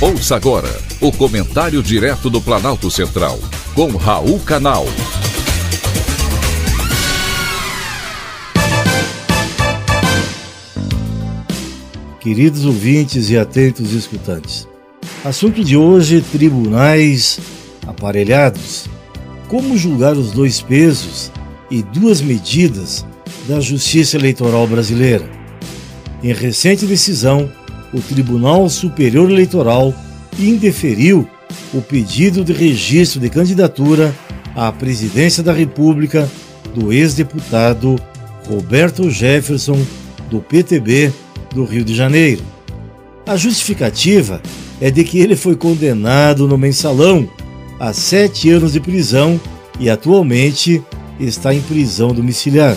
Ouça agora o comentário direto do Planalto Central, com Raul Canal. Queridos ouvintes e atentos escutantes, assunto de hoje: tribunais aparelhados. Como julgar os dois pesos e duas medidas da Justiça Eleitoral Brasileira? Em recente decisão, o Tribunal Superior Eleitoral indeferiu o pedido de registro de candidatura à presidência da República do ex-deputado Roberto Jefferson, do PTB do Rio de Janeiro. A justificativa é de que ele foi condenado no mensalão a sete anos de prisão e atualmente está em prisão domiciliar,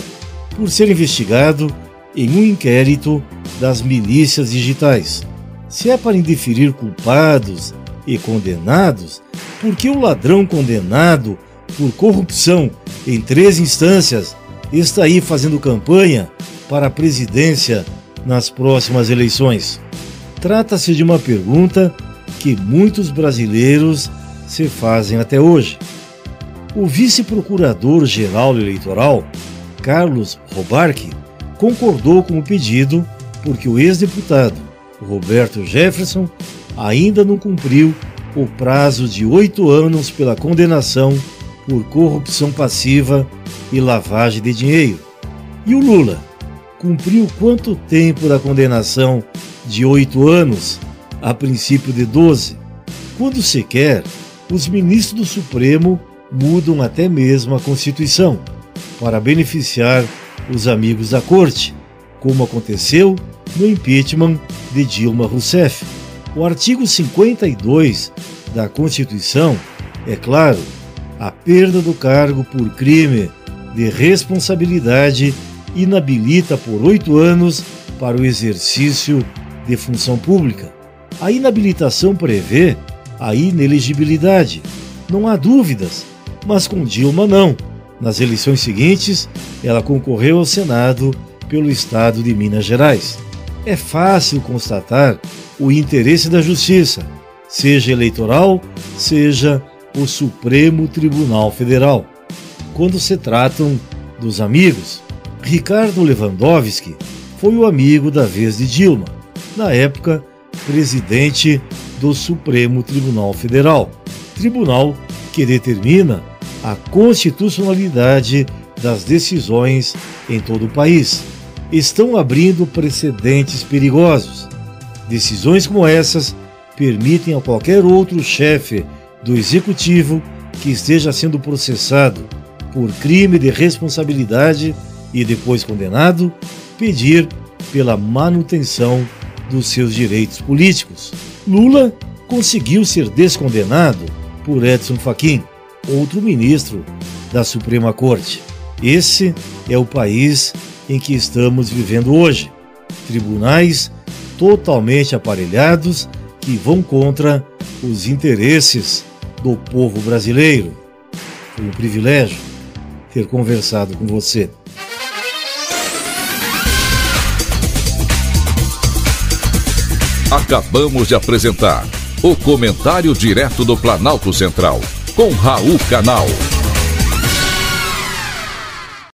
por ser investigado em um inquérito das milícias digitais. Se é para indeferir culpados e condenados, por que o ladrão condenado por corrupção em três instâncias está aí fazendo campanha para a presidência nas próximas eleições? Trata-se de uma pergunta que muitos brasileiros se fazem até hoje. O vice-procurador-geral eleitoral, Carlos Robarque, concordou com o pedido porque o ex-deputado Roberto Jefferson ainda não cumpriu o prazo de oito anos pela condenação por corrupção passiva e lavagem de dinheiro. E o Lula cumpriu quanto tempo da condenação de oito anos, a princípio de doze? Quando se quer, os ministros do Supremo mudam até mesmo a Constituição para beneficiar os amigos da corte, como aconteceu no impeachment de Dilma Rousseff. O artigo 52 da Constituição é claro, a perda do cargo por crime de responsabilidade inabilita por oito anos para o exercício de função pública. A inabilitação prevê a inelegibilidade. Não há dúvidas, mas com Dilma não. Nas eleições seguintes, ela concorreu ao Senado pelo estado de Minas Gerais. É fácil constatar o interesse da Justiça, seja eleitoral, seja o Supremo Tribunal Federal. Quando se tratam dos amigos, Ricardo Lewandowski foi o amigo da vez de Dilma, na época presidente do Supremo Tribunal Federal, tribunal que determina a constitucionalidade das decisões em todo o país. Estão abrindo precedentes perigosos. Decisões como essas permitem a qualquer outro chefe do executivo que esteja sendo processado por crime de responsabilidade e depois condenado pedir pela manutenção dos seus direitos políticos. Lula conseguiu ser descondenado por Edson Fachin outro ministro da Suprema Corte. Esse é o país em que estamos vivendo hoje. Tribunais totalmente aparelhados que vão contra os interesses do povo brasileiro. Foi um privilégio ter conversado com você. Acabamos de apresentar o Comentário Direto do Planalto Central com Raul Canal.